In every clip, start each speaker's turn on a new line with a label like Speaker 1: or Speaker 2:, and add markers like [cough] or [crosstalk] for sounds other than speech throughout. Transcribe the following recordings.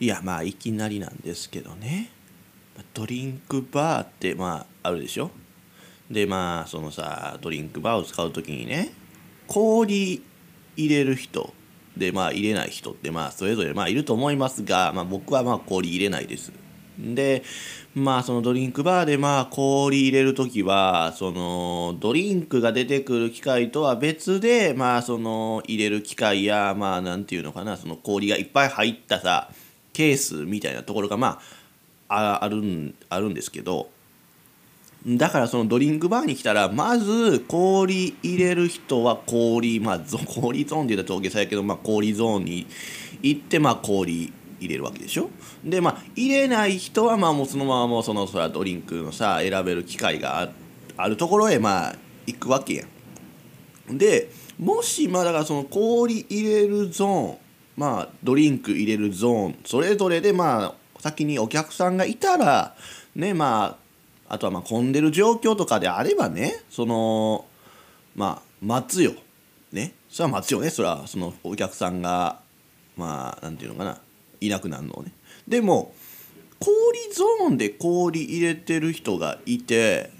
Speaker 1: いやまあいきなりなんですけどね。ドリンクバーってまああるでしょ。でまあそのさドリンクバーを使う時にね氷入れる人でまあ入れない人ってまあそれぞれまあいると思いますが、まあ、僕はまあ氷入れないです。でまあそのドリンクバーでまあ氷入れる時はそのドリンクが出てくる機械とは別でまあその入れる機械やまあなんていうのかなその氷がいっぱい入ったさケースみたいなところがまあああるんあるんですけどだからそのドリンクバーに来たらまず氷入れる人は氷まあ氷ゾーンって言ったら大げさやけど、まあ、氷ゾーンに行ってまあ氷入れるわけでしょ？でまあ入れない人はまあもうそのままもうそのそらドリンクのさ選べる機会があるところへまあ行くわけやん。でもしまあだからその氷入れるゾーンまあドリンク入れるゾーン。それぞれでまあ先にお客さんがいたらねまああとはまあ混んでる状況とかであればねそのまあ待つよ。ね。それは待つよね。それはそのお客さんがまあなんていうのかな。いなくなるのをね。でも氷ゾーンで氷入れてる人がいて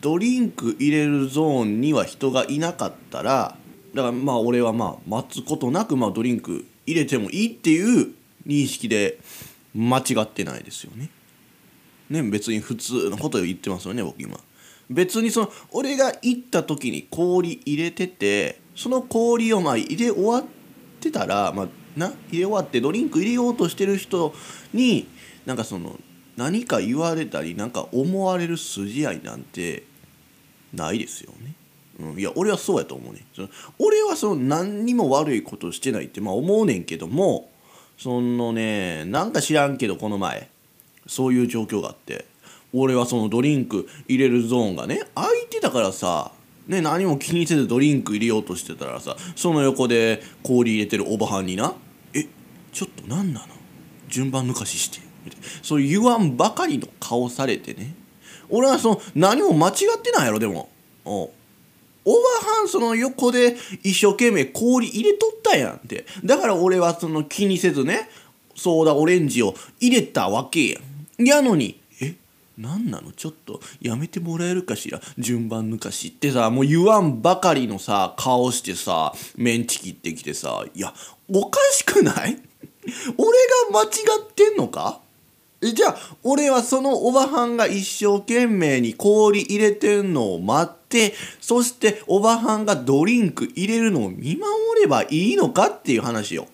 Speaker 1: ドリンク入れるゾーンには人がいなかったらだからまあ俺はまあ待つことなくまあドリンク入れてもいいっていう認識で間違ってないですよね。ね別に普通のことを言ってますよね僕今。別にその俺が行った時に氷入れててその氷をまあ入れ終わってたら、まあ、な入れ終わってドリンク入れようとしてる人になんかその何か言われたりなんか思われる筋合いなんてないですよね。うん、いや俺はそうやと思うね。その俺はその何にも悪いことしてないってまあ思うねんけどもそのねなんか知らんけどこの前そういう状況があって俺はそのドリンク入れるゾーンがね空いてたからさね、何も気にせずドリンク入れようとしてたらさその横で氷入れてるおばはんにな「えちょっと何なの？順番抜かしして」そう言わんばかりの顔されてね。俺はその何も間違ってないやろでも。おおばはんその横で一生懸命氷入れとったやんって。だから俺はその気にせずねソーダオレンジを入れたわけやん。やのに何なんなの？ちょっとやめてもらえるかしら？順番抜かしってさもう言わんばかりのさ顔してさメンチ切ってきてさいやおかしくない？[laughs] 俺が間違ってんのか？じゃあ俺はそのおばはんが一生懸命に氷入れてんのを待ってそしておばはんがドリンク入れるのを見守ればいいのかっていう話よ。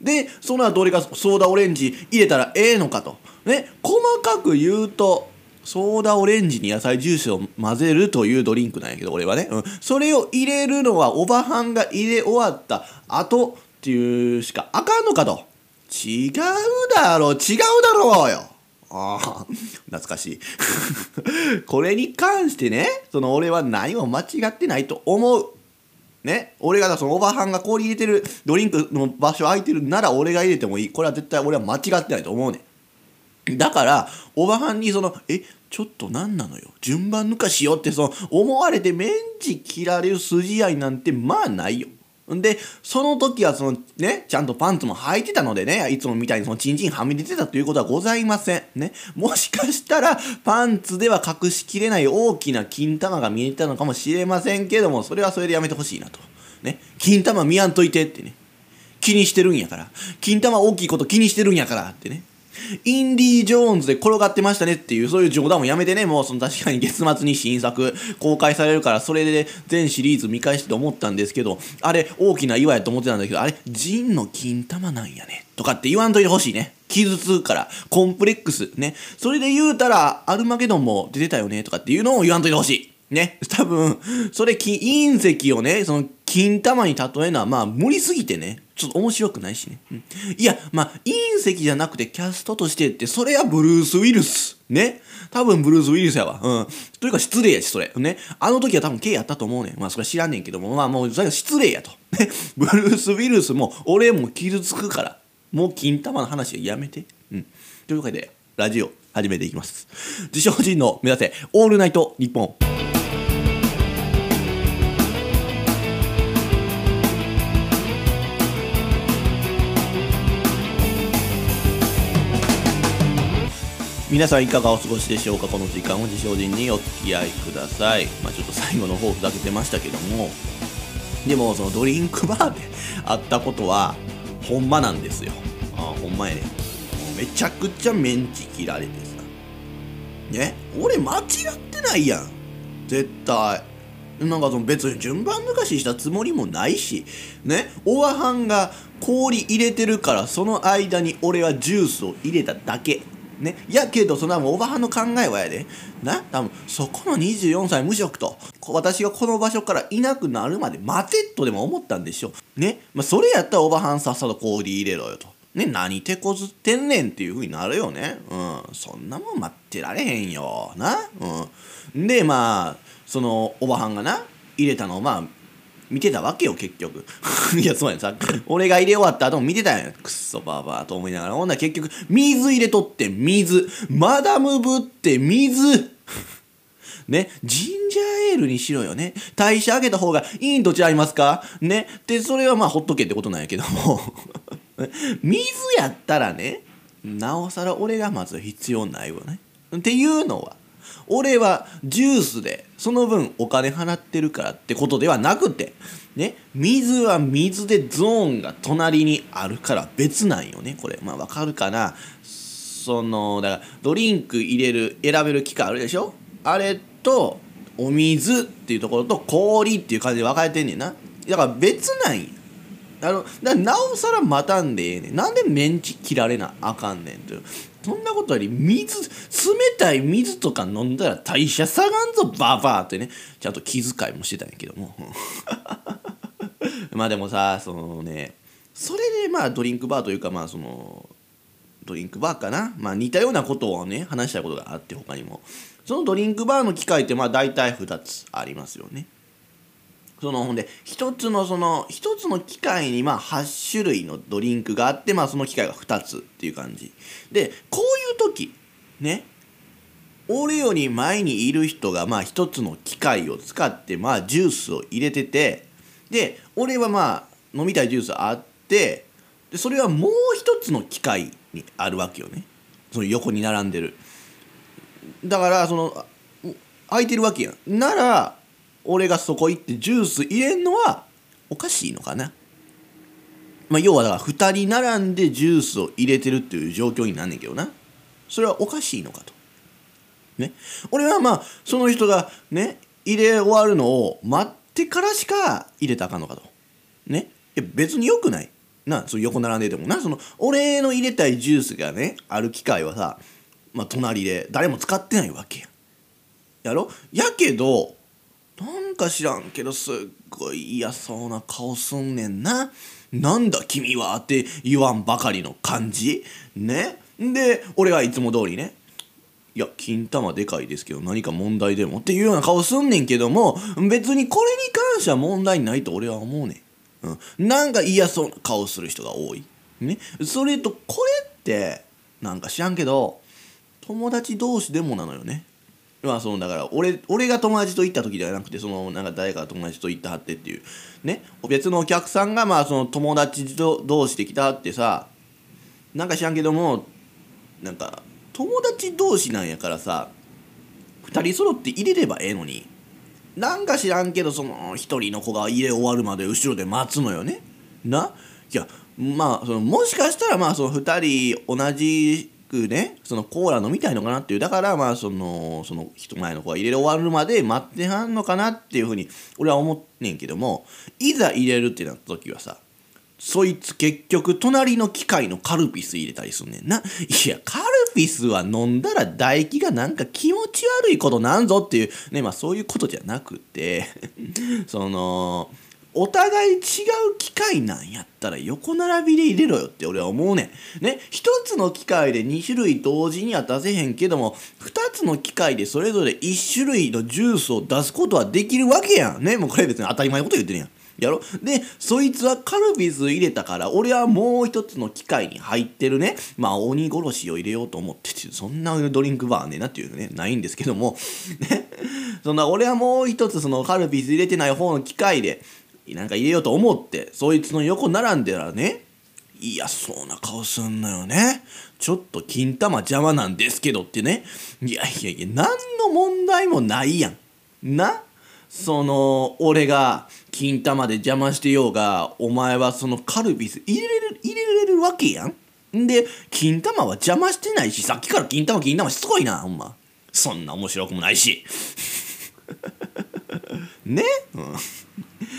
Speaker 1: でその後俺がソーダオレンジ入れたらええのかと。ね細かく言うとソーダオレンジに野菜ジュースを混ぜるというドリンクなんやけど俺はね、うん、それを入れるのはおばはんが入れ終わった後っていうしかあかんのかと違うだろう違うだろうよああ懐かしい。[laughs] これに関してねその俺は何も間違ってないと思う。ね俺がそのおばはんが氷入れてるドリンクの場所空いてるなら俺が入れてもいい。これは絶対俺は間違ってないと思うねん。だからおばはんにその「えちょっと何なのよ。順番抜かしよう」ってその思われてメンチ切られる筋合いなんてまあないよ。んでその時はそのねちゃんとパンツも履いてたのでねいつもみたいにそのチンチンはみ出てたということはございません。ね。もしかしたらパンツでは隠しきれない大きな金玉が見えたのかもしれませんけどもそれはそれでやめてほしいなと。ね。金玉見やんといてってね。気にしてるんやから。金玉大きいこと気にしてるんやからってね。インディ・ージョーンズで転がってましたねっていう、そういう冗談もやめてね、もうその確かに月末に新作公開されるから、それで全シリーズ見返してと思ったんですけど、あれ大きな岩やと思ってたんだけど、あれ、ジンの金玉なんやね。とかって言わんといてほしいね。傷つくから、コンプレックス。ね。それで言うたら、アルマゲドンも出てたよね。とかっていうのを言わんといてほしい。ね。多分、それ、隕石をね、その、金玉に例えるのは、まあ、無理すぎてね。ちょっと面白くないしね。うん、いや、まあ、隕石じゃなくてキャストとしてって、それはブルース・ウィルス。ね。多分ブルース・ウィルスやわ。うん。というか失礼やし、それ。ね。あの時は多分 K やったと思うねん。まあ、それは知らんねんけども、まあ、もう、それは失礼やと。ね。ブルース・ウィルスも、俺も傷つくから。もう金玉の話はやめて。うん。というわけで、ラジオ始めていきます。自称人の目指せ、オールナイト日本。皆さんいかがお過ごしでしょうか？この時間を自称人にお付き合いください。まあちょっと最後の方ふざけてましたけども。でもそのドリンクバーであったことはほんまなんですよ。あほんまやね。めちゃくちゃメンチ切られてさ。ね？俺間違ってないやん。絶対。なんかその別に順番抜かししたつもりもないし。ね？おばはんが氷入れてるからその間に俺はジュースを入れただけ。ね、やけどそんなもおばはんの考えはやで。な多分そこの24歳無職と私がこの場所からいなくなるまで待てとでも思ったんでしょね、まあ、それやったらおばはんさっさと氷入れろよと。ね。何手こずってんねんっていう風になるよね。うん。そんなもん待ってられへんよ。な。うん。でまあそのおばはんがな入れたのをまあ見てたわけよ結局。[laughs] いやそうやんさ俺が入れ終わった後も見てたんや。くっそばばと思いながら。ほんなら結局水入れとって水。マダムぶって水。[laughs] ね、ジンジャーエールにしろよね。代謝上げた方がいいんと違いますか？ね。で、それはまあほっとけってことなんやけども。[laughs] 水やったらね、なおさら俺がまず必要ないわね。っていうのは、俺はジュースでその分お金払ってるからってことではなくてね水は水でゾーンが隣にあるから別なんよね。これまあわかるかな？そのだからドリンク入れる選べる機械あるでしょ？あれとお水っていうところと氷っていう感じで分かれてんねんな。だから別なんやあのだなおさら待たんでええねん。なんでメンチ切られなあかんねんってそんなことより水冷たい水とか飲んだら代謝下がんぞババーってね。ちゃんと気遣いもしてたんやけども。[laughs] まあでもさそのねそれでまあドリンクバーというかまあそのドリンクバーかな。まあ似たようなことをね話したことがあって他にも。そのドリンクバーの機械ってまあ大体2つありますよね。そのほんで一つのその一つの機械にまあ8種類のドリンクがあってまあその機械が2つっていう感じ。でこういう時ね俺より前にいる人がまあ一つの機械を使ってまあジュースを入れててで俺はまあ飲みたいジュースあってでそれはもう一つの機械にあるわけよね。その横に並んでる。だからその空いてるわけやん。なら俺がそこ行ってジュース入れんのはおかしいのかな。まあ要はだから2人並んでジュースを入れてるっていう状況になんねんけどな。それはおかしいのかと。ね。俺はまあその人がね入れ終わるのを待ってからしか入れたらあかんのかと。ね。いや別によくない。なその横並んでてもな。その俺の入れたいジュースがねある機械はさまあ隣で誰も使ってないわけや。やろ？やけどなんか知らんけどすっごい嫌そうな顔すんねんな。なんだ君はって言わんばかりの感じね。で、俺はいつも通りね。いや、金玉でかいですけど何か問題でもっていうような顔すんねんけども、別にこれに関しては問題ないと俺は思うねん。うん。なんか嫌そうな顔する人が多い。ね。それと、これって、なんか知らんけど、友達同士でもなのよね。まあそのだから俺俺が友達と行った時ではなくてそのなんか誰かが友達と行ったはってっていう。ね？別のお客さんがまあその友達と同士で来たってさなんか知らんけどもなんか友達同士なんやからさ2人揃って入れればええのに。なんか知らんけどその1人の子が入れ終わるまで後ろで待つのよね。な？いやまあそのもしかしたらまあその2人同じくねそのコーラ飲みたいのかなっていうだからまあそのその人前の子が入れ終わるまで待ってはんのかなっていうふうに俺は思ってんけどもいざ入れるってなった時はさそいつ結局隣の機械のカルピス入れたりすんねんな。いや、カルピスは飲んだら唾液がなんか気持ち悪いことなんぞっていう、ね、まあそういうことじゃなくて、[laughs] その、お互い違う機械なんやったら横並びで入れろよって俺は思うねん。ね、一つの機械で2種類同時には出せへんけども、二つの機械でそれぞれ1種類のジュースを出すことはできるわけやん。ね、もうこれ別に当たり前のこと言ってるやん。やろ？で、そいつはカルピス入れたから、俺はもう一つの機械に入ってるね、まあ鬼殺しを入れようと思ってて、そんなドリンクバーねなっていうのね、ないんですけども、ね、そんな俺はもう一つそのカルピス入れてない方の機械で、なんか入れようと思ってそいつの横並んでらね嫌そうな顔すんのよね。ちょっと金玉邪魔なんですけどってね。いやいやいや何の問題もないやん。な？その俺が金玉で邪魔してようがお前はそのカルピス入れれる入れれるわけやん。で金玉は邪魔してないしさっきから金玉金玉しつこいなほんま。そんな面白くもないし。[laughs] ね、うん、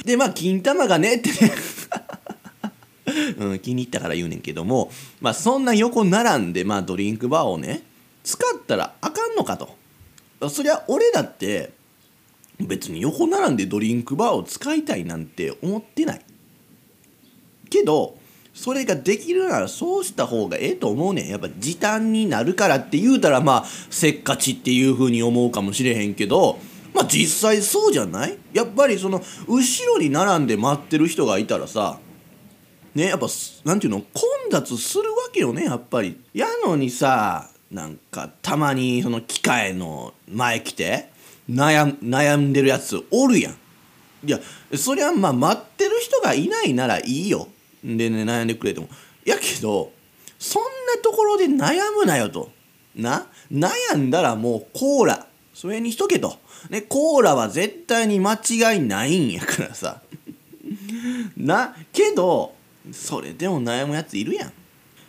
Speaker 1: でまあ金玉がねってね。[laughs] うん、気に入ったから言うねんけどもまあそんな横並んで、まあ、ドリンクバーをね使ったらあかんのかと。そりゃ俺だって別に横並んでドリンクバーを使いたいなんて思ってない。けどそれができるならそうした方がええと思うねん。やっぱ時短になるからって言うたらまあせっかちっていうふうに思うかもしれへんけどまあ実際そうじゃない？やっぱりその後ろに並んで待ってる人がいたらさねやっぱなんていうの？混雑するわけよねやっぱり。やのにさなんかたまにその機械の前来て悩悩んでるやつおるやん。いやそりゃまあ待ってる人がいないならいいよ。でね悩んでくれても。やけどそんなところで悩むなよと。な？悩んだらもうコーラ。それにしとけと、ね、コーラは絶対に間違いないんやからさ。なけどそれでも悩むやついるやん。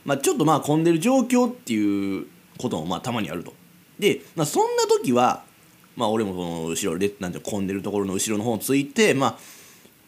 Speaker 1: まあちょっとまあ混んでる状況っていうこともまあたまにあると。で、まあ、そんな時はまあ俺もその後ろでなんて混んでるところの後ろの方ついてまあ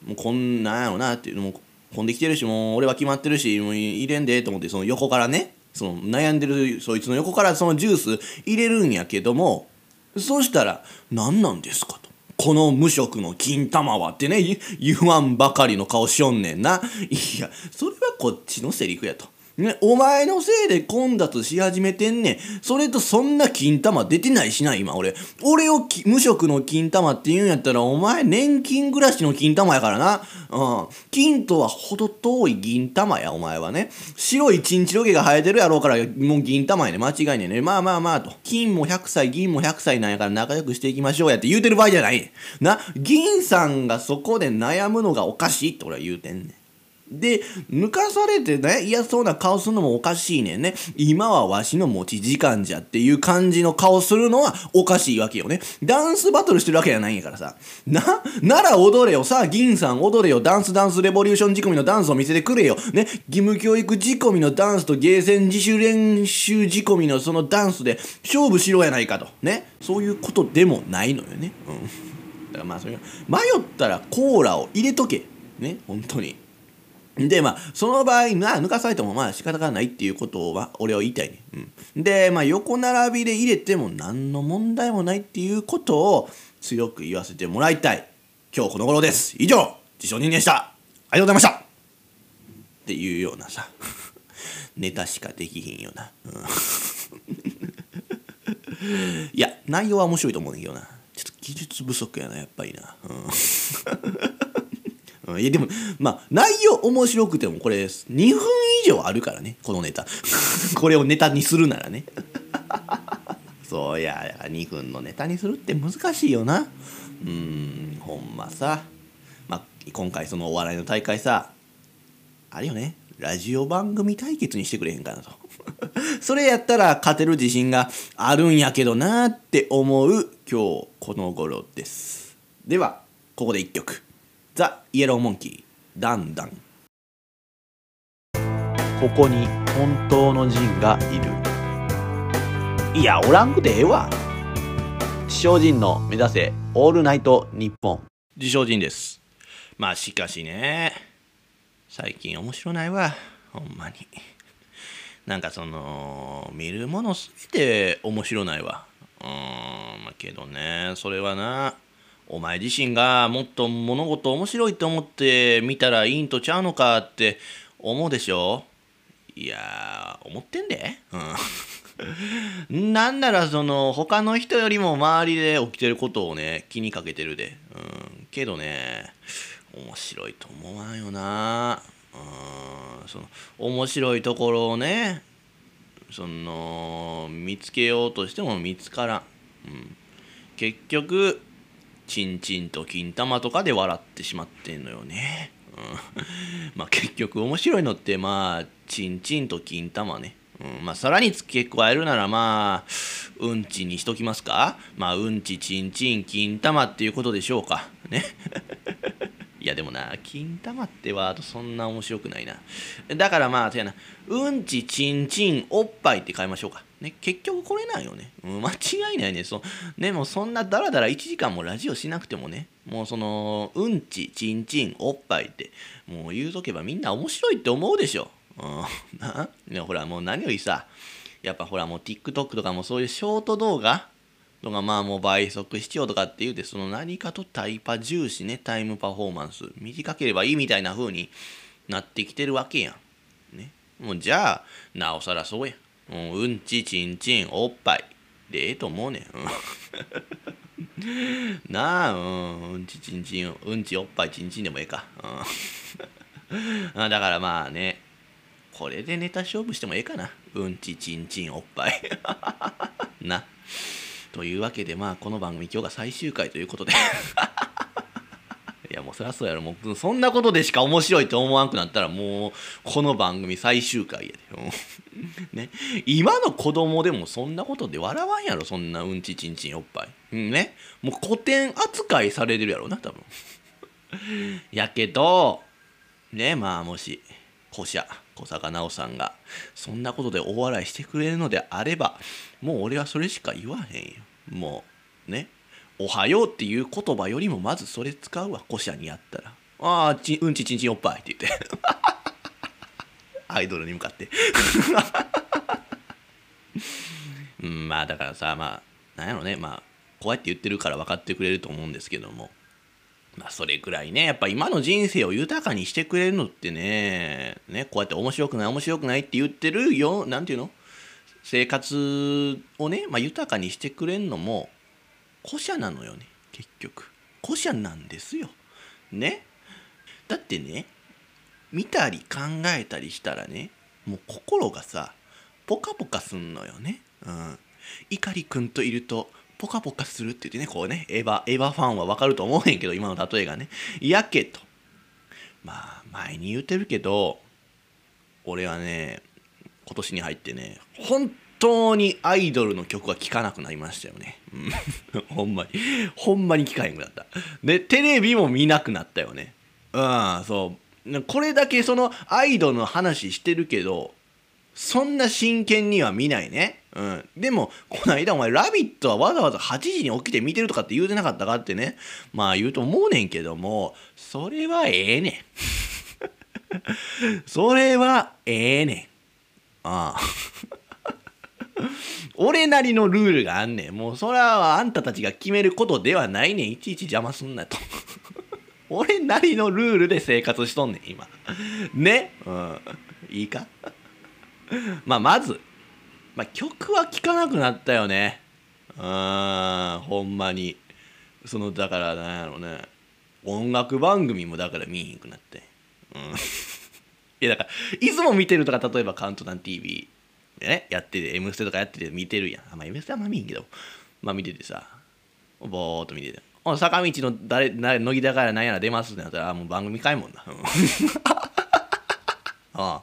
Speaker 1: もうこんなんやろなっていうのも混んできてるしもう俺は決まってるしもう入れんでと思ってその横からねその悩んでるそいつの横からそのジュース入れるんやけどもそうしたら「何なんですか?」と。この無職の金玉はってね言わんばかりの顔しよんねんないやそれはこっちのセリフやとね、お前のせいで混雑し始めてんねん。それとそんな金玉出てないしな、今俺。俺を無職の金玉って言うんやったら、お前年金暮らしの金玉やからな。うん。金とは程遠い銀玉や、お前はね。白いチンチロ毛が生えてるやろうから、もう銀玉やね。間違いねえね。まあまあまあと。金も100歳、銀も100歳なんやから仲良くしていきましょうやって言うてる場合じゃない。な、銀さんがそこで悩むのがおかしいって俺は言うてんねん。で抜かされてね嫌そうな顔するのもおかしいねんね。今はわしの持ち時間じゃっていう感じの顔するのはおかしいわけよね。ダンスバトルしてるわけじゃないんやからさ。ななら踊れよさあ銀さん踊れよ。ダンスダンスレボリューション仕込みのダンスを見せてくれよ。ね。義務教育仕込みのダンスとゲーセン自主練習仕込みのそのダンスで勝負しろやないかと。ね。そういうことでもないのよね。うん。だからまあそれ迷ったらコーラを入れとけ。ね。本当に。でまあその場合な抜かされてもまあ仕方がないっていうことは俺は言いたいね、うん、でまあ横並びで入れても何の問題もないっていうことを強く言わせてもらいたい。今日この頃です。以上自称人間でした。ありがとうございました。っていうようなさ [laughs] ネタしかできひんよな、うん、[laughs] いや内容は面白いと思うんだけどな。ちょっと技術不足やなやっぱりな、うん。いやでもまあ内容面白くてもこれ2分以上あるからねこのネタ。[laughs] これをネタにするならね。[laughs] そういや2分のネタにするって難しいよな。うんほんまさ、まあ、今回そのお笑いの大会さあれよね。ラジオ番組対決にしてくれへんかなと。[laughs] それやったら勝てる自信があるんやけどなって思う今日この頃です。ではここで1曲。ザ・イエローモンキーダンダン。ここに本当のジンがいる。いやおらんくてええわ。自称人の目指せオールナイトニッポン。自称人です。まあしかしね最近面白ないわ。ほんまに。なんかその見るものすぎて面白ないわ。うんまあけどねそれはなお前自身がもっと物事面白いと思って見たらいいんとちゃうのかって思うでしょ？いや思ってんで、うん、[laughs] なんならその他の人よりも周りで起きてることをね気にかけてるで、うん、けどね面白いと思わんよな、うん、その面白いところをねその見つけようとしても見つからん、うん、結局チンチンと金玉とかで笑ってしまってんのよね。うん、まあ結局面白いのってまあチンチンと金玉ね。うん、まあさらに付け加えるならまあうんちにしときますか。まあうんちちんちん金玉っていうことでしょうか。ね。[laughs] いやでもな金玉ってワードそんな面白くないな。だからまあそやな。うんちちんちんおっぱいって変えましょうか。ね結局これなんよね、うん、間違いないね。そでもそんなダラダラ1時間もラジオしなくてもねもうそのうんちちんちんおっぱいってもう言うとけばみんな面白いって思うでしょ。うんなねほらもう何よりさやっぱほらもう TikTok とかもそういうショート動画とかまあもう倍速視聴とかって言うてその何かとタイパ重視ねタイムパフォーマンス。短ければいいみたいな風になってきてるわけやん。ね、もうじゃあなおさらそうや。ん。うん、うん。ちちん。ちん。おっぱいでええと思うねん。なあ、うん、うん。ちちん。ちん。うん。ちおっぱいちん。ちん。でもええか。うん、だからまあねこれでネタ勝負してもええかな。うん。ちちん。ちん。おっぱい。な。というわけでまあこの番組今日が最終回ということでいやもうそりゃそうやろ。もうそんなことでしか面白いと思わんくなったらもうこの番組最終回やで。[laughs] ね。今の子供でもそんなことで笑わんやろそんなうんちちんちんおっぱい。うんね。もう古典扱いされてるやろな多分。[laughs] やけどねまあもし古社小坂直さんがそんなことで大笑いしてくれるのであればもう俺はそれしか言わへんよ。もうね。おはようっていう言葉よりもまずそれ使うわ古社にやったらああちうんちちんちんおっぱいって言って。[laughs] アイドルに向かって。[laughs] うんまあだからさまあなんやろね。まあこうやって言ってるから分かってくれると思うんですけども。まあそれくらいね。やっぱ今の人生を豊かにしてくれるのってね。ねこうやって面白くない面白くないって言ってるよなんていうの？生活をね、まあ、豊かにしてくれんのも古社なのよね結局。古社なんですよ。ね。だってね見たり考えたりしたらねもう心がさポカポカすんのよね。うん。碇くんといるとポカポカするって言ってねこうねエヴァエヴァファンはわかると思うへんけど今の例えがね。やけと。まあ前に言うてるけど俺はね今年に入ってね本当にアイドルの曲は聴かなくなりましたよね、[laughs] ほんまにほんまに聴かへんくなったでテレビも見なくなったよねうんそうこれだけそのアイドルの話してるけどそんな真剣には見ないね。うん。でも、この間お前、ラビットはわざわざ8時に起きて見てるとかって言うてなかったかってね。まあ言うと思うねんけども、それはええねん。[laughs] それはええねん。ああ。[laughs] 俺なりのルールがあんねん。もうそれはあんたたちが決めることではないねん。いちいち邪魔すんなと。[laughs] 俺なりのルールで生活しとんねん、今。ね？うん。いいか？[laughs] まあまず、まあ、曲は聴かなくなったよねうんほんまにそのだからなんやろうね音楽番組もだから見えへんくなってうんいやだからいつも見てるとか例えば「カウントダウン TV」ねやってて「M ステ」とかやってて見てるやん。あまあ M ステはまあ見んけど。まあ見ててさぼーっと見てて。坂道の誰乃木だから何やら出ますってなったらもう番組かいもんな、[laughs] ああ。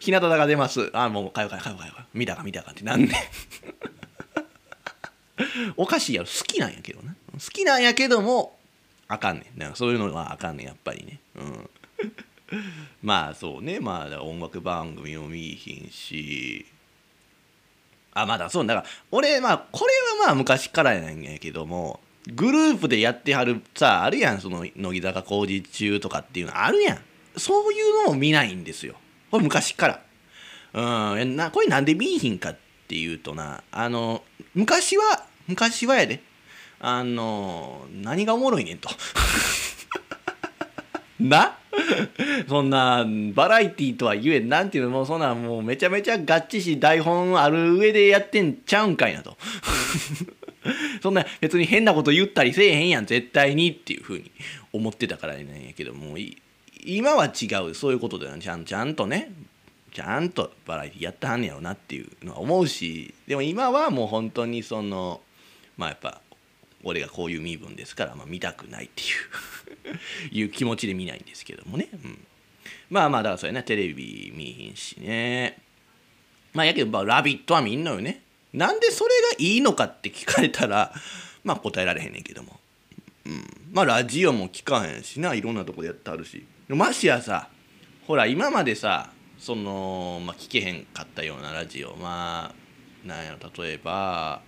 Speaker 1: 日向坂出ます。ああもうかよかよかよか。よ見たか見たかってなんね [laughs] おかしいやろ。好きなんやけどな。好きなんやけどもあかんねん。なそういうのはあかんねんやっぱりね。うん。[laughs] まあそうね。まあ音楽番組も見いひんし。あまだそう。だから俺まあこれはまあ昔からやなんやけどもグループでやってはるさあるやん。その乃木坂工事中とかっていうのあるやん。そういうのも見ないんですよ。これ昔から。うん、なこれなんで見いひんかっていうとな、あの、昔は、昔はやで、あの、何がおもろいねんと。[laughs] な？[laughs] そんなバラエティーとは言えなんてい。うのもうそんなもうめちゃめちゃガッチし台本ある上でやってんちゃうんかいなと。[laughs] そんな別に変なこと言ったりせえへんやん絶対にっていうふうに思ってたからなんやけども今は違うそういうことでちゃんちゃんとね。ちゃんとバラエティーやってはんねやろなっていうのは思うし。でも今はもう本当にそのまあやっぱ俺がこういう身分ですから、まあ、見たくないっていう [laughs] いう気持ちで見ないんですけどもね、うん、まあまあだからそうやねテレビ見ひんしね。まあやけど、まあ、ラビット!」は見んのよね。なんでそれがいいのかって聞かれたらまあ答えられへんねんけども、うん、まあラジオも聞かへんしな。いろんなとこでやってあるし。ましやさほら今までさその、まあ、聞けへんかったようなラジオまあなんやろ例えば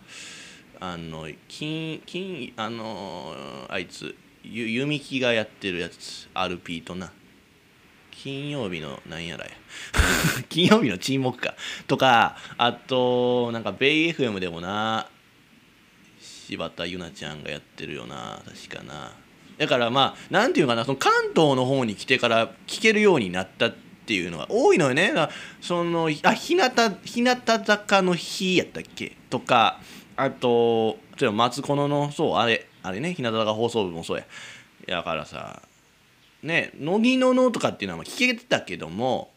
Speaker 1: あの金金あのあいつゆ弓木がやってるやつ RP とな。金曜日のなんやらや。[laughs] 金曜日の沈黙か。とかあとなんかベイ FM でもな柴田ゆなちゃんがやってるよな確かな。だからまあなんていうかなその関東の方に来てから聞けるようになったっていうのが多いのよね。そのあ日向日向坂の日やったっけ？とかあと例えば松こののそうあれあれね日向坂放送部もそうや。だからさね乃木ののとかっていうのは聞けてたけども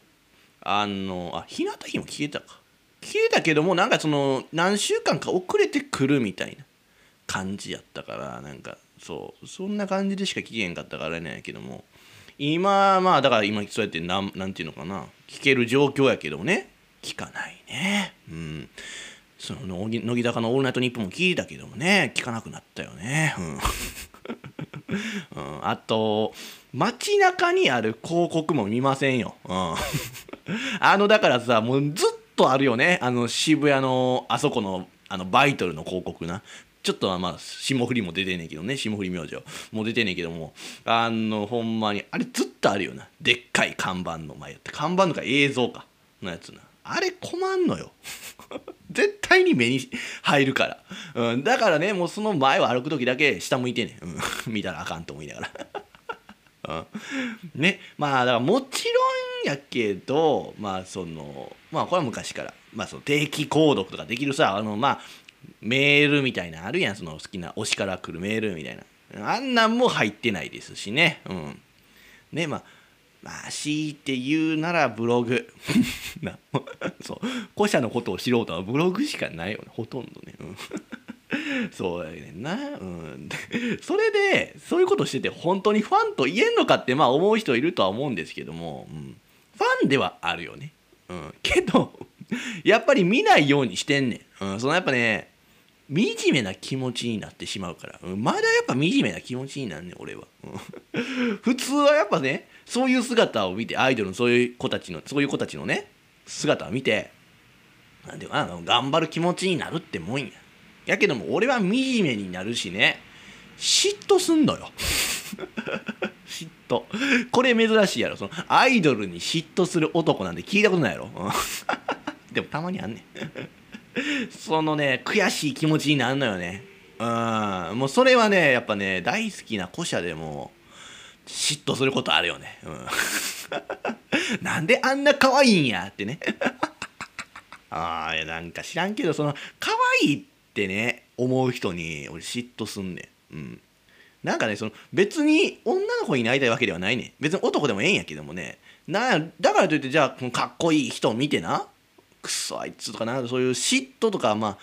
Speaker 1: あのあ日向日も聞けたか。聞けたけどもなんかその何週間か遅れてくるみたいな感じやったからなんかそうそんな感じでしか聞けへんかったからねやけども今まあだから今そうやってなんなんていうのかな聞ける状況やけどね聞かないね。うん。その乃木坂の「オールナイトニッポン」も聞いたけどもね聞かなくなったよね。うん、うん、あと街中にある広告も見ませんよ、うん、あのだからさもうずっとあるよね。あの渋谷のあそこのあのバイトルの広告な。ちょっとはまあ霜降りも出てんねんけどね。霜降り明星。も出てんねんけども。あのほんまにあれずっとあるよな。でっかい看板の前って。看板のか映像か。のやつな。あれ困んのよ。[laughs] 絶対に目に入るから、うん、だからねもうその前を歩く時だけ下向いてね、うん、[laughs] 見たらあかんと思いながら。[laughs] うん、ねまあだからもちろんやけどまあそのまあこれは昔から。まあその定期購読とかできるさあのまあメールみたいなあるやん。その好きな推しから来るメールみたいな。あんなんも入ってないですしね。うん。ねまあまあ強いて言うならブログ。[laughs] な [laughs] そう。古社のことを知ろうとはブログしかないよね。ほとんどね、うん、[laughs] そうやねんな、うん、それでそういうことしてて本当にファンと言えんのかってまあ思う人いるとは思うんですけども、うん、ファンではあるよね、うん、けどやっぱり見ないようにしてんねん、うん、そのやっぱね惨めな気持ちになってしまうから、うん、まだやっぱ惨めな気持ちになんねん俺は、うん、普通はやっぱねそういう姿を見てアイドルのそういう子たちのそういう子たちのね姿を見てなんていうかな頑張る気持ちになるってもんや。やけども俺は惨めになるしね嫉妬すんのよ。[laughs] 嫉妬。これ珍しいやろ。そのアイドルに嫉妬する男なんて聞いたことないやろ。[laughs] でもたまにあんねん。そのね悔しい気持ちになるのよね。うん。もうそれはねやっぱね大好きな古社でも嫉妬することあるよね、うん、[laughs] なんであんな可愛いんやってね。[laughs] ああいやなんか知らんけどその可愛いってね思う人に俺嫉妬すんねん。うん。なんかねその別に女の子になりたいわけではないねん。別に男でもええんやけどもね。なだからといってじゃあかっこいい人を見てな。くそあいつとかなそういう嫉妬とかまあ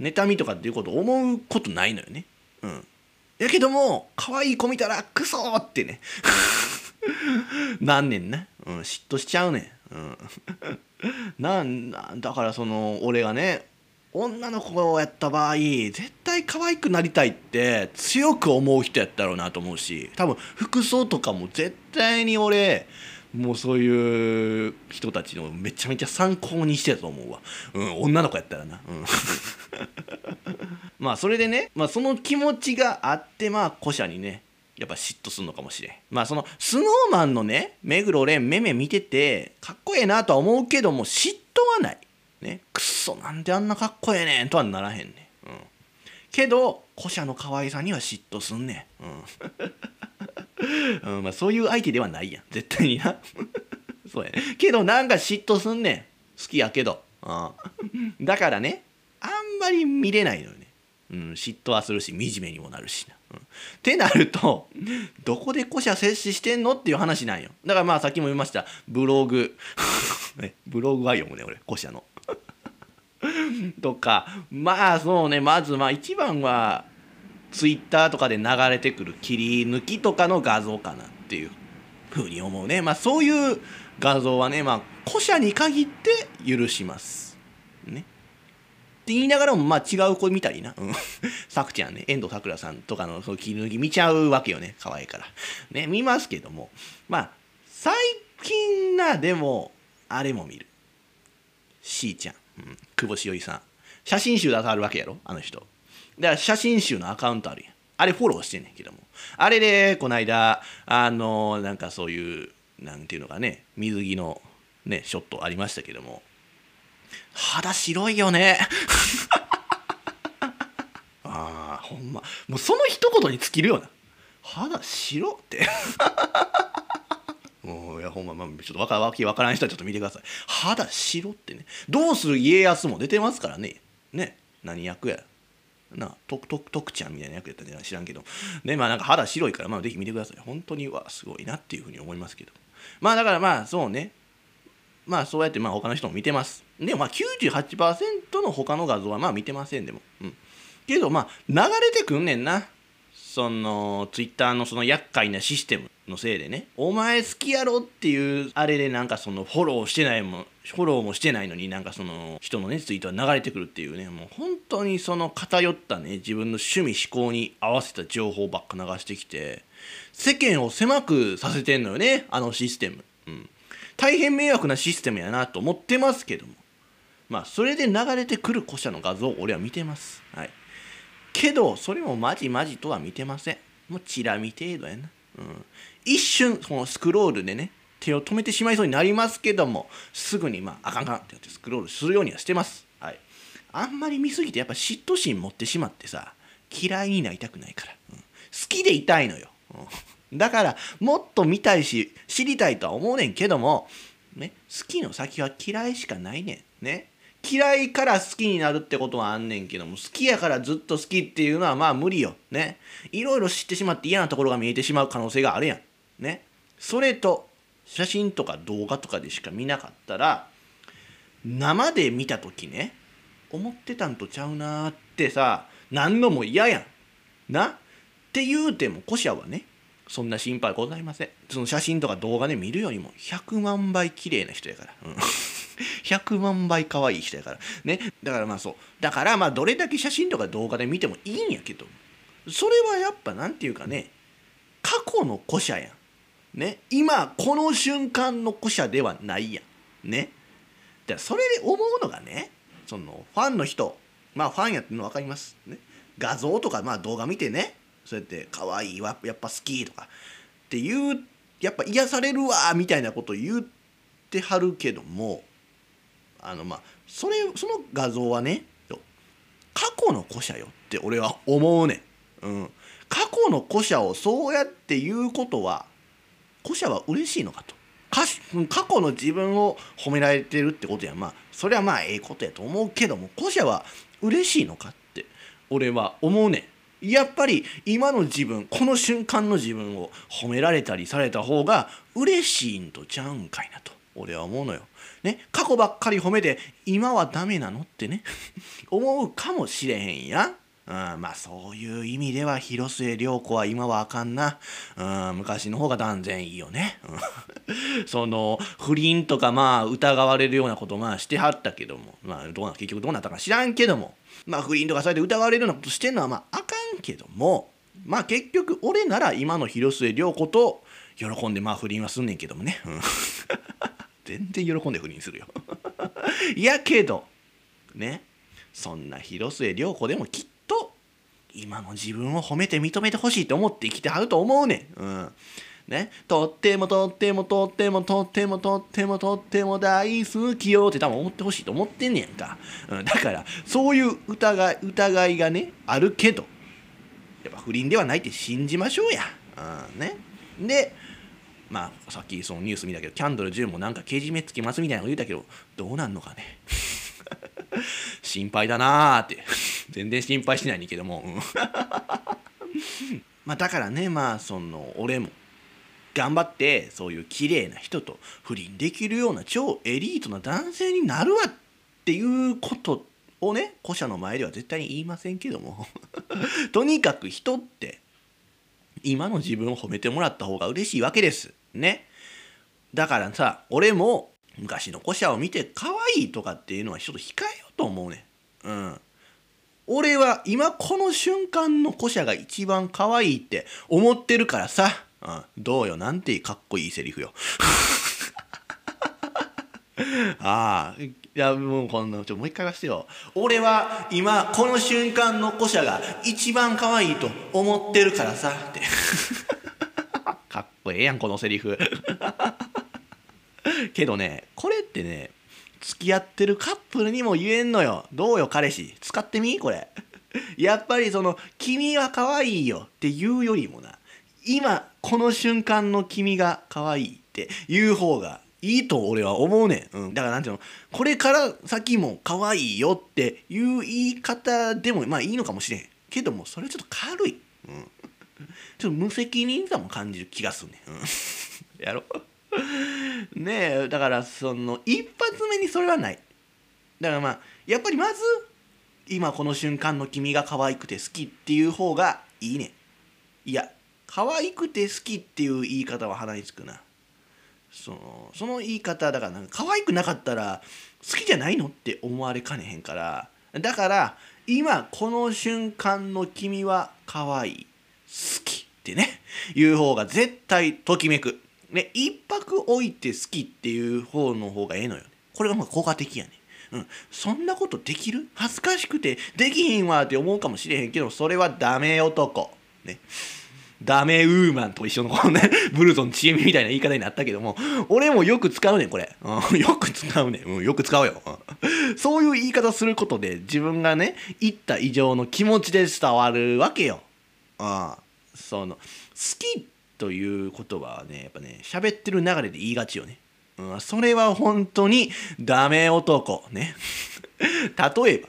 Speaker 1: 妬みとかっていうことを思うことないのよね。うん。やけども可愛い子見たらクソってね。[laughs] なんねんな、うん、嫉妬しちゃうねん、うん、[laughs] なんだからその俺がね女の子をやった場合絶対可愛くなりたいって強く思う人やったろうなと思うし多分服装とかも絶対に俺もうそういう人たちのめちゃめちゃ参考にしてたと思うわ、うん、女の子やったらな、うん、[laughs] まあそれでね、まあ、その気持ちがあってまあ古社にねやっぱ嫉妬するのかもしれん。まあそのスノーマンのね目黒蓮めめ見ててかっこええなとは思うけども嫉妬はない。ね。くっそなんであんなかっこええねんとはならへんね、うん、けど古社の可愛さには嫉妬すんね、うん。うんまあ、そういう相手ではないやん。絶対にな。[laughs] そうやね。けどなんか嫉妬すんねん。好きやけど、うん、だからねあんまり見れないのよね、うん、嫉妬はするし惨めにもなるしな、うん、ってなるとどこで古社摂取してんの？っていう話なんよ。だからまあさっきも言いました。ブログ。[laughs] ブログは読むね俺。古社の。[laughs] とかまあそうね。まずまあ一番はツイッターとかで流れてくる切り抜きとかの画像かなっていうふうに思うね。まあそういう画像はねまあ古社に限って許しますね。って言いながらもまあ違う子見たりな、うん、[laughs] さくちゃんね。遠藤さくらさんとかのその切り抜き見ちゃうわけよね。可愛いから。ね。見ますけども。まあ最近なでもあれも見る。しーちゃん、うん、久保しおりさん。写真集出さはるわけやろ？あの人。だから写真集のアカウントあるやん。あれフォローしてんねんけども。あれでこの間あのなんかそういうなんていうのかね水着のねショットありましたけども。肌白いよね。[laughs] ああほんま。もうその一言に尽きるよな。肌白って。[laughs] もういやほんま、まあ、ちょっとわかわけわからん人はちょっと見てください。肌白ってね。どうする家康も出てますからね。ね。何役やなとくとくとくちゃんみたいな役やったんじゃ知らんけど。でまあなんか肌白いからまあぜひ見てください。本当にわすごいなっていうふうに思いますけど。まあだからまあそうね。まあそうやってまあ他の人も見てます。でもまあ98%の他の画像はまあ見てませんでも。うん。けどまあ流れてくんねんな。そのツイッターのその厄介なシステムのせいでねお前好きやろっていうあれでなんかそのフォローしてないもんフォローもしてないのになんかその人のねツイートが流れてくるっていうねもう本当にその偏ったね自分の趣味思考に合わせた情報ばっか流してきて世間を狭くさせてんのよねあのシステム。うん。大変迷惑なシステムやなと思ってますけども。まあそれで流れてくる古社の画像を俺は見てます。はい。けどそれもまじまじとは見てません。もうチラ見程度やな。うん。一瞬このスクロールでね手を止めてしまいそうになりますけどもすぐにまああかんかんってやってスクロールするようにはしてます。はい。あんまり見すぎてやっぱ嫉妬心持ってしまってさ嫌いになりたくないから、うん、好きでいたいのよ、うん、だからもっと見たいし知りたいとは思うねんけどもね好きの先は嫌いしかないねん。ね。嫌いから好きになるってことはあんねんけども好きやからずっと好きっていうのはまあ無理よ。ね。いろいろ知ってしまって嫌なところが見えてしまう可能性があるやん。ね。それと写真とか動画とかでしか見なかったら生で見た時ね思ってたんとちゃうなーってさ何のも嫌やん。な。って言うても古社はねそんな心配ございません。その写真とか動画で見るよりも100万倍綺麗な人やから、うん、[laughs] 100万倍可愛い人やから。ね。だからまあそう。だからまあどれだけ写真とか動画で見てもいいんやけど。それはやっぱ何て言うかね過去の古社やん。ね。今この瞬間の古社ではないやん。ね。でそれで思うのがねそのファンの人まあファンやってるの分かります。ね。画像とかまあ動画見てね。そうやって可愛いわやっぱ好きとか。っていうやっぱ癒されるわみたいなこと言ってはるけどもあのまあそれその画像はね過去の古社よ。って俺は思うねん、うん、過去の古社をそうやって言うことは古社は嬉しいのかと。過去の自分を褒められてるってことやまあそれはまあええことやと思うけども古社は嬉しいのかって俺は思うねん。やっぱり今の自分この瞬間の自分を褒められたりされた方が嬉しいんとちゃうんかいなと俺は思うのよ。ね過去ばっかり褒めて今はダメなのってね [laughs] 思うかもしれへんや。うん、まあそういう意味では広末涼子は今はあかんな、うん、昔の方が断然いいよね、[laughs] その不倫とかまあ疑われるようなことまあしてはったけども。まあどうな結局どうなったか知らんけども。まあ不倫とかされて疑われるようなことしてんのはまああかんけどもまあ結局俺なら今の広末涼子と喜んでまあ不倫はすんねんけどもね、[laughs] 全然喜んで不倫するよ。い [laughs] やけどね。そんな広末涼子でもきっと今の自分を褒めて認めてほしいと思って生きてはると思うねん。うん。ね、とってもとってもとってもとってもとってもとっても大好きよって多分思ってほしいと思ってんねやんか、うん、だからそういう疑い疑いがねあるけどやっぱ不倫ではないって信じましょうや、うんね、でまあさっきそのニュース見たけどキャンドル10もなんかけじめつけますみたいなこと言うたけどどうなんのかね。[laughs] 心配だなーって。[laughs] 全然心配しないんだけども、[laughs] まあだからねまあその俺も頑張ってそういう綺麗な人と不倫できるような超エリートな男性になるわっていうことをね古社の前では絶対に言いませんけども。[laughs] とにかく人って今の自分を褒めてもらった方が嬉しいわけです。ね。だからさ俺も昔の古社を見て可愛いとかっていうのはちょっと控えようと思うね。うん。俺は今この瞬間の古社が一番可愛いって思ってるからさ、うん、どうよ？なんてかっこいいセリフよ。[laughs] ああ。いやもうこんなちょもう一回言わせてよ。俺は今この瞬間の古社が一番可愛いと思ってるからさ。って。[laughs] かっこええやんこのセリフ。[laughs] けどねこれってね付き合ってるカップルにも言えんのよ。どうよ彼氏？使ってみ？これ。やっぱりその「君は可愛いよ」って言うよりもな。今この瞬間の君が可愛いって言う方がいいと俺は思うねん、うん、だからなんていうの？これから先も可愛いよっていう言い方でもまあいいのかもしれん。けどもそれちょっと軽い、うん、[laughs] ちょっと無責任さも感じる気がすんねん、うん、[laughs] やろ？[laughs] ねえだからその一発目にそれはない。だからまあやっぱりまず今この瞬間の君が可愛くて好きっていう方がいいねいや可愛くて好きっていう言い方は鼻につくな。そのその言い方だからなんか可愛くなかったら好きじゃないのって思われかねへんから。だから今この瞬間の君は可愛い好きってねいう方が絶対ときめく。ね一泊置いて好きっていう方の方がええのよ、これがまあ効果的やね。うん、そんなことできる？恥ずかしくてできひんわって思うかもしれへんけどそれはダメ男。ね。ダメウーマンと一緒のこのね、[laughs] ブルゾンチエミみたいな言い方になったけども、俺もよく使うねん、これ。うん、[laughs] よく使うねん。うん、よく使うよ。そういう言い方することで、自分がね、言った以上の気持ちで伝わるわけよ。あその、好きという言葉はね、やっぱね、喋ってる流れで言いがちよね。うん、それは本当にダメ男。ね。[laughs] 例えば、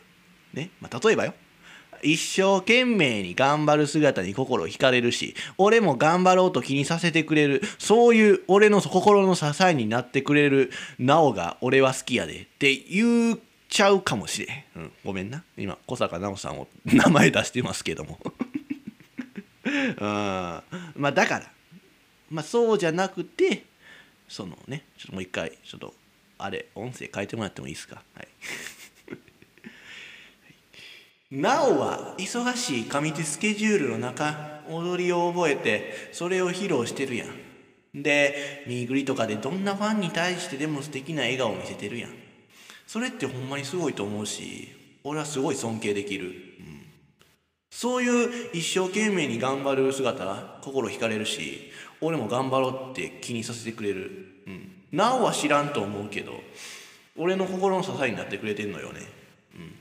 Speaker 1: ね、まあ、例えばよ。一生懸命に頑張る姿に心惹かれるし俺も頑張ろうと気にさせてくれるそういう俺の心の支えになってくれるなおが俺は好きやでって言っちゃうかもしれん、うん、ごめんな。今小坂直さんを [laughs] 名前出してますけども。[laughs] うん。まあだからまあそうじゃなくてそのねちょっともう一回ちょっとあれ音声変えてもらってもいいですか？はい。なおは忙しい上手スケジュールの中踊りを覚えてそれを披露してるやん。でミーグリとかでどんなファンに対してでも素敵な笑顔を見せてるやん。それってほんまにすごいと思うし俺はすごい尊敬できる、うん、そういう一生懸命に頑張る姿心惹かれるし俺も頑張ろうって気にさせてくれる、うん、なおは知らんと思うけど俺の心の支えになってくれてんのよね、うん、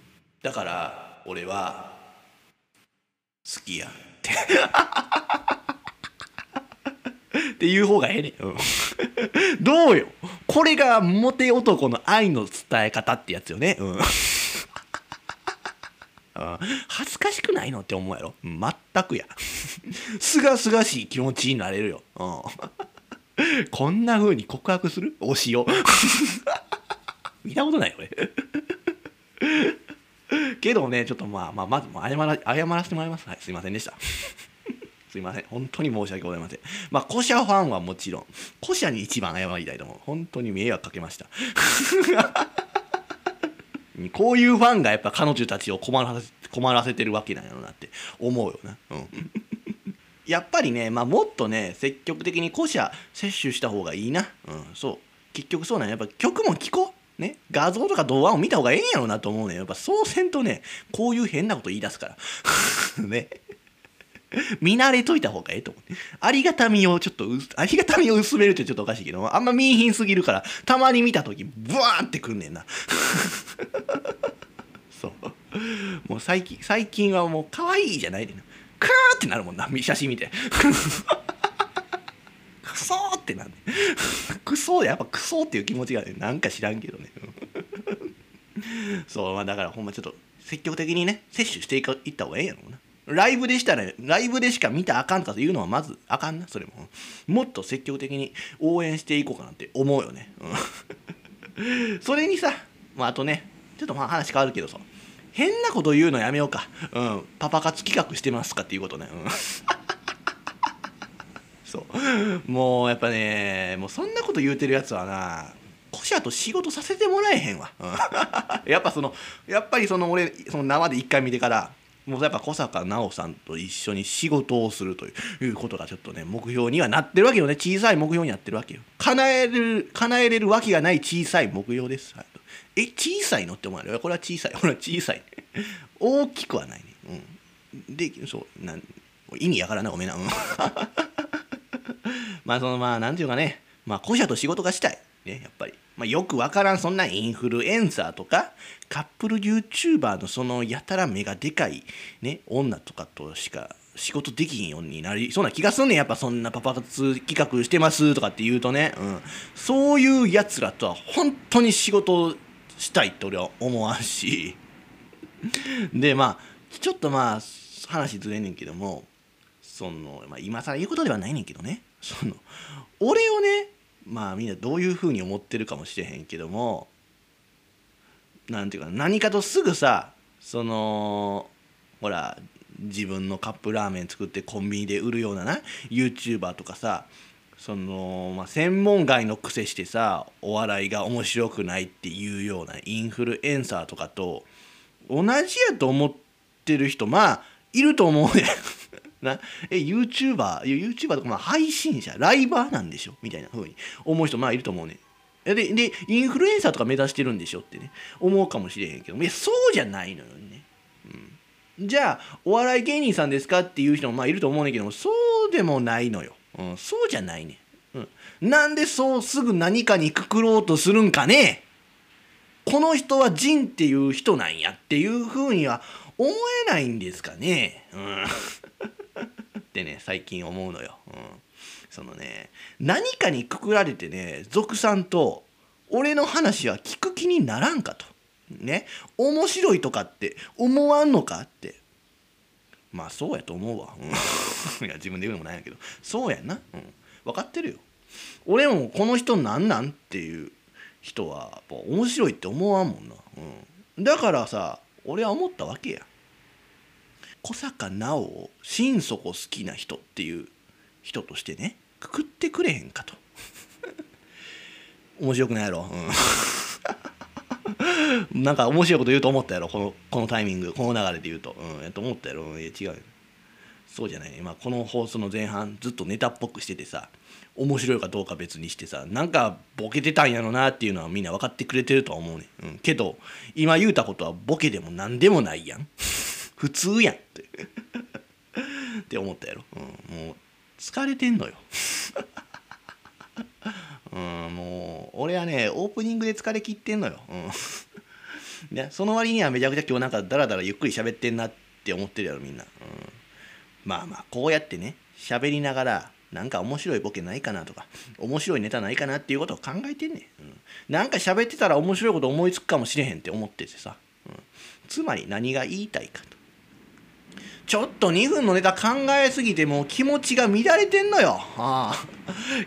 Speaker 1: だから俺は好きや [laughs] ってっていう方がええねん、うん、どうよ。これがモテ男の愛の伝え方ってやつよね。うん。[laughs] 恥ずかしくないのって思うやろ。全くや。すがすがしい気持ちになれるよ、うん、[laughs] こんな風に告白する？推しを。見たことないよ俺 [laughs] けどねちょっとまあ、まあ、まず謝ら謝らせてもらいます。はいすいませんでした。[laughs] すいません。本当に申し訳ございません。まあ古社ファンはもちろん古社に一番謝りたいと思う。本当に迷惑かけました。[laughs] こういうファンがやっぱ彼女たちを困らせ困らせてるわけなんやろなって思うよな、うん、やっぱりね、まあ、もっとね積極的に古社摂取した方がいいな、うん、そう。結局そうなんやっぱ曲も聴こう。ね、画像とか動画を見た方がええんやろうなと思うねやっぱそうせんとねこういう変なこと言い出すから。[laughs] ね。見慣れといた方がええと思う、ありがたみをちょっとありがたみを薄めるってちょっとおかしいけどあんま見品すぎるからたまに見た時ブワーってくんねんな。[laughs] そう。もう最近最近はもう可愛いじゃないでな。クーってなるもんな写真見て。[laughs] クソーってなんねクソやっぱクソっていう気持ちがねなんか知らんけどね。[laughs] そうまあだからほんまちょっと積極的にね摂取していかいった方がええやろうな。ライブでしたら、ライブでしか見たらあかんとかいうのはまずあかんなそれも。もっと積極的に応援していこうかなって思うよね、[laughs] それにさ、まあ、あとねちょっとまあ話変わるけどさ変なこと言うのやめようか、うん、パパ活企画してますかっていうことね、うん。[laughs] そう。もうやっぱねもうそんなこと言うてるやつはなコシャと仕事させてもらえへんわ、[laughs] やっぱそのやっぱりその俺その生で一回見てからもうやっぱ小坂直さんと一緒に仕事をするということがちょっとね目標にはなってるわけよね。小さい目標になってるわけよ。叶える叶えれるわけがない小さい目標です、はいえ小さいのって思われる？これは小さい。[laughs] これは小さい。大きくはないね。うん。でそうなん意味やからな。ごめんな。うん。[laughs] まあそのまあなんていうかねまあ古社と仕事がしたい。ねやっぱり、まあ、よくわからんそんなインフルエンサーとかカップル YouTuber のそのやたら目がでかいね女とかとしか仕事できんようになりそうな気がすんねん。やっぱそんなパパ活企画してますとかって言うとね、うん、そういうやつらとは本当に仕事したいって俺は思わんし。でまあちょっとまあ話ずれんねんけどもその、まあ、今更言うことではないねんけどね。その俺をねまあみんなどういうふうに思ってるかもしれへんけどもなんていうか何かとすぐさそのほら自分のカップラーメン作ってコンビニで売るようなな YouTuber とかさその、まあ、専門外の癖してさお笑いが面白くないっていうようなインフルエンサーとかと同じやと思ってる人まあいると思うねな。え YouTuber YouTuber とかまあ配信者ライバーなんでしょ？みたいな風に思う人まあいると思うね。ででインフルエンサーとか目指してるんでしょ？ってね。思うかもしれへんけどいやそうじゃないのよね、うん、じゃあお笑い芸人さんですかっていう人もまあいると思うねんけどもそうでもないのよ。うん、そうじゃないね、うん。なんでそうすぐ何かにくくろうとするんかね？この人はジンっていう人なんやっていうふうには思えないんですかね？うん、ってね最近思うのよ。うん、そのね何かにくくられてね俗さんと俺の話は聞く気にならんかと。ね。面白いとかって思わんのかって。まあそうやと思うわ、うん、[laughs] いや自分で言うのもないんやけど。そうやな、うん、分かってるよ。俺もこの人なんなんっていう人は面白いって思わんもんな、うん、だからさ俺は思ったわけや。小坂直を心底好きな人っていう人としてねくくってくれへんかと。[laughs] 面白くないやろ、うん。[laughs] なんか面白いこと言うと思ったやろ？このこのタイミング。この流れで言うと。うん。やと思ったやろ？いや違うそうじゃない。今この放送の前半ずっとネタっぽくしててさ面白いかどうか別にしてさなんかボケてたんやろなっていうのはみんな分かってくれてるとは思うね、うん、けど今言うたことはボケでも何でもないやん。普通やんって。って思ったやろ、うん、もう疲れてんのよ。うん、もう俺はねオープニングで疲れきってんのよ、うん、ね、その割にはめちゃくちゃ今日なんかダラダラゆっくり喋ってんなって思ってるやろみんな、うん、まあまあこうやってね喋りながらなんか面白いボケないかなとか面白いネタないかなっていうことを考えてんね、うん、なんか喋ってたら面白いこと思いつくかもしれへんって思っててさ、うん、つまり何が言いたいかと。ちょっと2分のネタ考えすぎてもう気持ちが乱れてんのよ。ああ。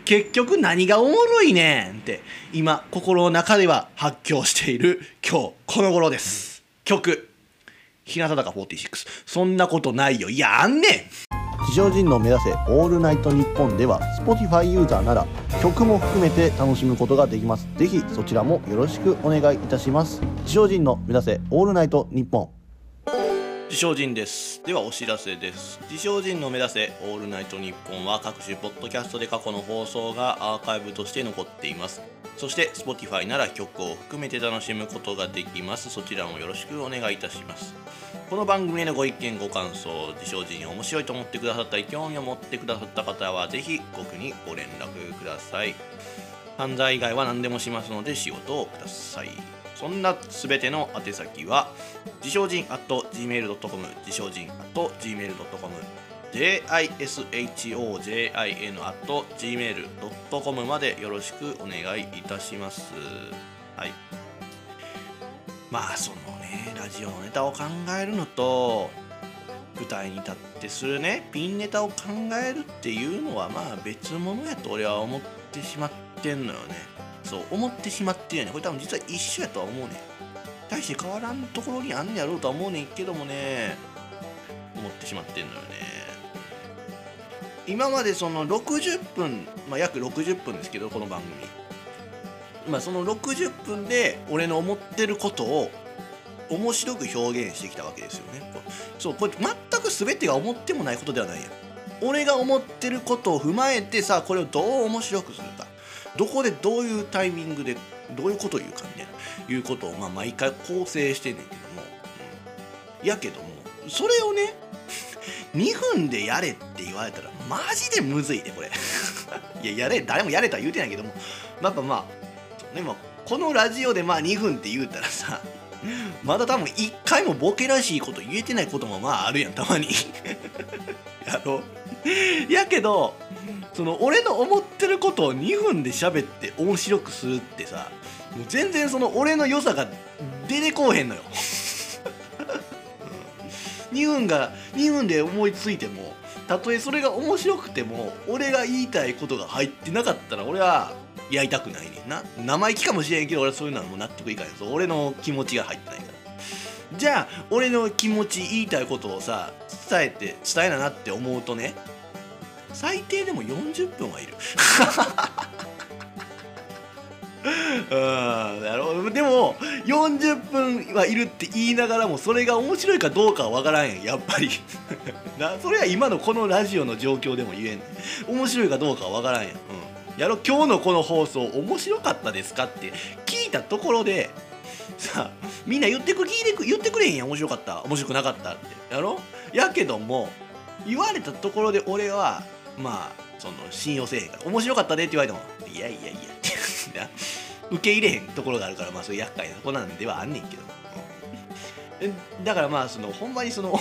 Speaker 1: 結局何がおもろいねんって今心の中では発狂している今日この頃です。曲。日向坂46そんなことないよ。いやあんねん。
Speaker 2: 地上人の目指せオールナイトニッポンでは Spotify ユーザーなら曲も含めて楽しむことができます。ぜひそちらもよろしくお願いいたします。地上人の目指せオールナイトニッポン。
Speaker 1: 自称人です。ではお知らせです。自称人の目指せオールナイトニッポンは各種ポッドキャストで過去の放送がアーカイブとして残っています。そして Spotify なら曲を含めて楽しむことができます。そちらもよろしくお願いいたします。この番組へのご意見ご感想自称人面白いと思ってくださったり興味を持ってくださった方はぜひ僕にご連絡ください。犯罪以外は何でもしますので仕事をください。そんな全ての宛先は自称人 at gmail.com 自称人 at gmail.com jishojin at gmail.com までよろしくお願いいたします。はい。まあそのねラジオのネタを考えるのと舞台に立ってするねピンネタを考えるっていうのはまあ別物やと俺は思ってしまってんのよね。そう思ってしまってるよねこれ多分実は一緒やとは思うね大して変わらんところにあんねやろうとは思うねんけどもね。思ってしまってんのよね。今までその60分、まあ、約60分ですけどこの番組。まあその60分で俺の思ってることを面白く表現してきたわけですよね。そうこれ全く全てが思ってもないことではないや俺が思ってることを踏まえてさこれをどう面白くするか。どこでどういうタイミングでどういうことを言うかみたいないうことをまあ毎回構成してんねんけども、やけどもそれをね [laughs] 2分でやれって言われたらマジでむずいでこれ。[laughs] いややれ誰もやれとは言うてないけども。やっぱまあでもこのラジオでまあ2分って言うたらさまだ多分1回もボケらしいこと言えてないこともまああるやんたまに。[laughs] やろやけどその俺の思ってることを2分で喋って面白くするってさもう全然その俺の良さが出てこうへんのよ。[laughs] 2分が2分で思いついてもたとえそれが面白くても俺が言いたいことが入ってなかったら俺はやりたくないねんな。生意気かもしれんけど俺はそういうのはもう納得いかないぞ。俺の気持ちが入ってないから。じゃあ俺の気持ち言いたいことをさ伝えて伝えななって思うとね最低でも40分はいる。うんだろでも40分はいるって言いながらもそれが面白いかどうかは分からんやんやっぱり。[laughs] なそれは今のこのラジオの状況でも言えんねん。面白いかどうかは分からんやん、うん、やろ今日のこの放送面白かったですかって聞いたところでさあみんな言ってく聞いてく言ってくれへんやん面白かった面白くなかったって。やろやけども言われたところで俺はまあその信用せえへんから面白かったでって言われてもいやいやいやって受け入れへんところがあるからまあそういう厄介なとこなんではあんねんけど、うん、だからまあそのほんまにその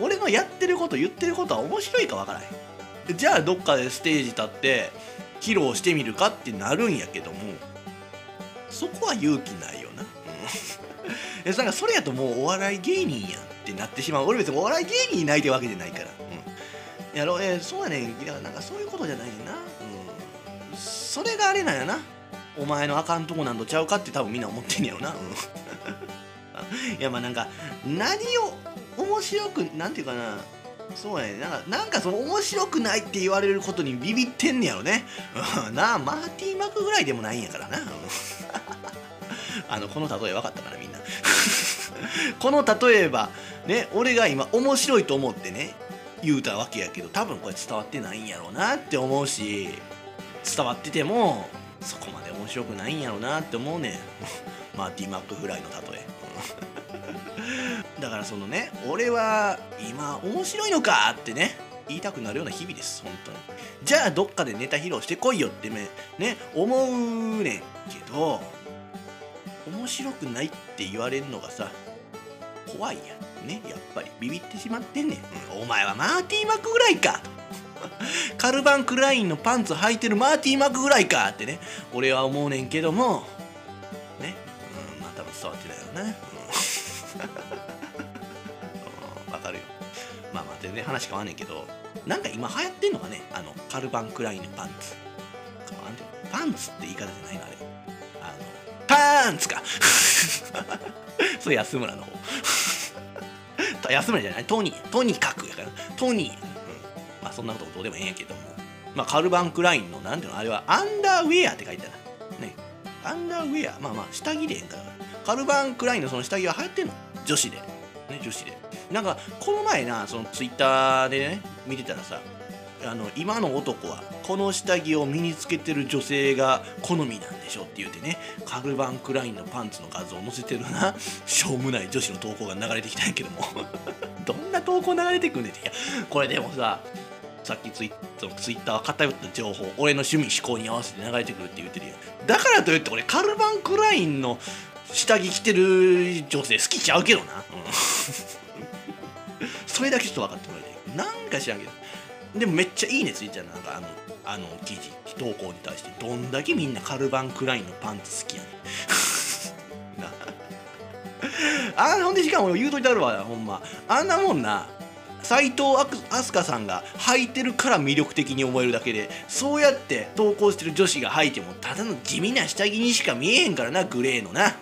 Speaker 1: 俺のやってること言ってることは面白いかわからへん。じゃあどっかでステージ立って披露してみるかってなるんやけどもそこは勇気ないよな、うん、[laughs] なんかそれやともうお笑い芸人やんってなってしまう。俺別にお笑い芸人になりたいわけじゃないから、やろえー、そうやねん。いやなんかそういうことじゃないねんな、うん、それがあれなんやな。お前のあかんとこなんとちゃうかって多分みんな思ってんねやろな、うん、[laughs] いやまあなんか何を面白くなんていうかな。そうやねなんかなんかその面白くないって言われることにビビってんねやろね、うん、なあマーティー・マクぐらいでもないんやからな、うん、[laughs] あのこの例え分かったかなみんな。[laughs] この例えばね俺が今面白いと思ってね言うたわけやけど多分これ伝わってないんやろうなって思うし伝わっててもそこまで面白くないんやろうなって思うねん。マーティー・マックフライの例え。[laughs] だからそのね俺は今面白いのかってね言いたくなるような日々です本当に。じゃあどっかでネタ披露してこいよってねね思うねんけど面白くないって言われるのがさ怖いやん。ねやっぱり。ビビってしまってんねん、お前はマーティー・マックぐらいか。と [laughs] カルバン・クラインのパンツ履いてるマーティー・マックぐらいかってね。俺は思うねんけども。ね。うんまあ多分伝わってないよね、うん、[laughs] わかるよ。まあまあ全然話変わんねんけど。なんか今流行ってんのがねあのカルバン・クラインのパンツ。パンツって言い方じゃないのあれ。あのパンツか。[laughs] それ安村の方。安村じゃない？とにとにかくやから。とに、うん。まあそんなことどうでもええんやけども。まあカルバン・クラインのなんていうの？あれはアンダーウェアって書いてある。ね。アンダーウェア。まあまあ下着でええんかカルバン・クラインのその下着は流行ってんの？女子で。ね女子で。なんかこの前なそのツイッターでね見てたらさあの今の男はこの下着を身につけてる女性が好みなんでしょって言うてねカルバン・クラインのパンツの画像を載せてるな。[laughs] しょうもない女子の投稿が流れてきたんやけども。[laughs] どんな投稿流れてくんねんて。いやこれでもささっきツイツイッターは偏った情報俺の趣味思考に合わせて流れてくるって言ってるやん。だからといって俺カルバン・クラインの下着着てる女性好きちゃうけどな、うん、[laughs] それだけちょっと分かってもらいたい。なんか知らんけど。でもめっちゃいいねついてたなんか。あのあの記事投稿に対して。どんだけみんなカルバン・クラインのパンツ好きやねん。[laughs] あほんでしかも言うといたるわほんま。あんなもんな。斎藤飛鳥さんが履いてるから魅力的に思えるだけでそうやって投稿してる女子が履いてもただの地味な下着にしか見えへんからなグレーのな、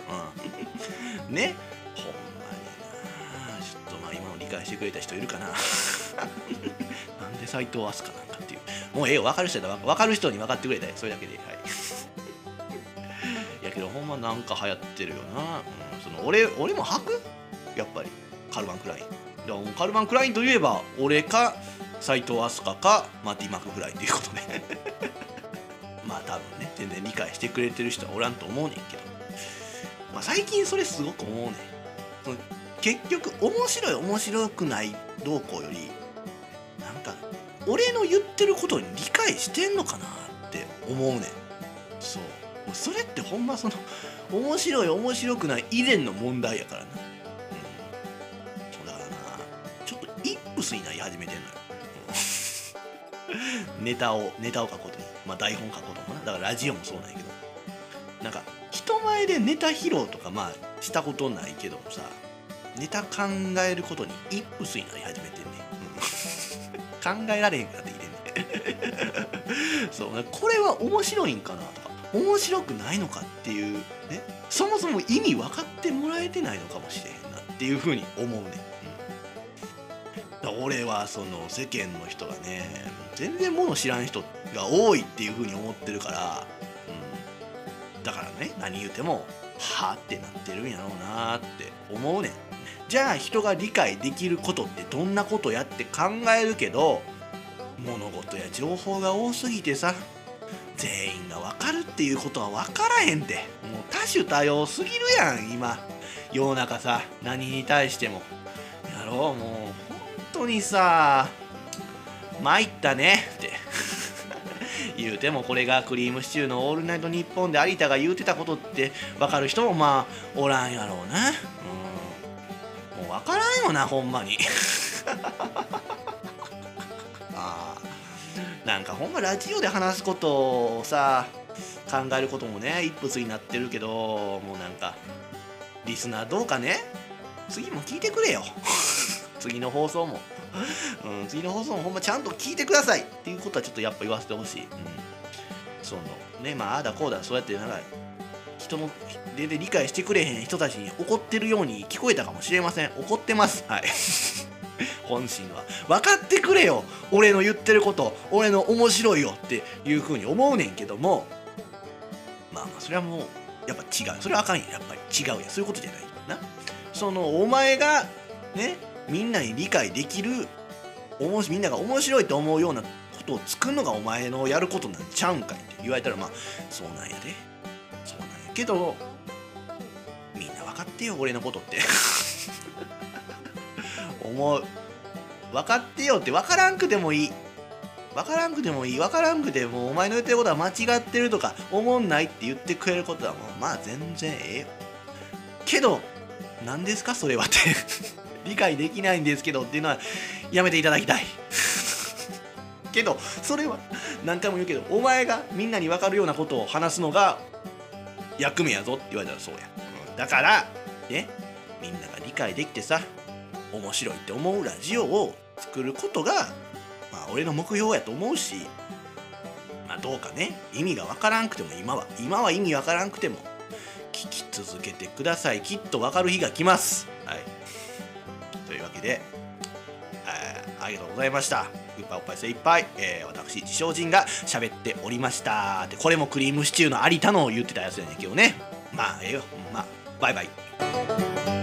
Speaker 1: うん、ね。ほんまにな。ちょっとまあ今の理解してくれた人いるかな。[laughs] で斎藤飛鳥なんかっていう。もうええよ分かる人やったら分かる人に分かってくれたよそれだけではい。やけどほんまなんか流行ってるよな、うん、その俺俺も履く？やっぱり。カルバン・クライン。だからもカルバン・クラインといえば俺か斎藤飛鳥かマティ・マクフライということで。[laughs] まあ多分ね全然理解してくれてる人はおらんと思うねんけど、まあ、最近それすごく思うねん。結局面白い面白くないどうこうより俺の言ってることに理解してんのかなって思うねん。そう。もうそれってほんまその面白い面白くない以前の問題やからな。うん。そうだからな。ちょっとイップスになり始めてんのよ。うん。[laughs] ネタをネタを書くことに。まあ台本書くこともな。だからラジオもそうなんやけど。なんか人前でネタ披露とかまあしたことないけどもさネタ考えることにイップスになり始めてんね、うん考えられへんくなってきてんね [laughs] そうこれは面白いんかなとか面白くないのかっていうねそもそも意味分かってもらえてないのかもしれへんなっていうふうに思うね、うん、俺はその世間の人がね全然もの知らん人が多いっていうふうに思ってるから、うん、だからね何言うてもはあってなってるんやろうなって思うねん。じゃあ人が理解できることってどんなことやって考えるけど物事や情報が多すぎてさ全員が分かるっていうことは分からへんて。もう多種多様すぎるやん今。世の中さ何に対しても。やろうもう本当にさ参ったねって。[laughs] 言うてもこれがクリームシチューの「オールナイトニッポン」で有田が言うてたことって分かる人もまあおらんやろうな。うんもう分からん。よなほんまに。[laughs] ああなんかほんまラジオで話すことをさ考えることもね一歩になってるけどもうなんかリスナーどうかね。次も聞いてくれよ。[laughs] 次の放送も、うん、次の放送もほんまちゃんと聞いてください。っていうことはちょっとやっぱ言わせてほしい、うん、そのねまあああだこうだそうやってなんか人の全然理解してくれへん人たちに怒ってるように聞こえたかもしれません。怒ってます。はい。[laughs] 本心は。分かってくれよ。俺の言ってること。俺の面白いよ。っていうふうに思うねんけども。まあまあそれはもうやっぱ違う。それはあかんややっぱり違うやそういうことじゃないな。そのお前がねみんなに理解できるおもしみんなが面白いと思うようなことを作るのがお前のやることなんちゃうんかいって言われたらまあそうなんやで。けどみんな分かってよ俺のことって。[laughs] 思う。分かってよって分からんくてもいい。分からんくてもいい。分からんくてもお前の言ってることは間違ってるとか思んないって言ってくれることはもうまあ全然ええよ。けど何ですかそれはって。[laughs] 理解できないんですけどっていうのはやめていただきたい。[laughs] けどそれは何回も言うけどお前がみんなに分かるようなことを話すのが役目やぞって言われたらそうや、うん。だからねみんなが理解できてさ面白いって思うラジオを作ることがまあ俺の目標やと思うしまあどうかね意味がわからんくても今は今は意味わからんくても聞き続けてください。きっとわかる日が来ます。はい。というわけで、えありがとうございました。グッパおっぱい精一杯、えー私自称人が喋っておりました。でこれもクリームシチューの有田の言ってたやつやねんけどね。まあええよ。まあバイバイ。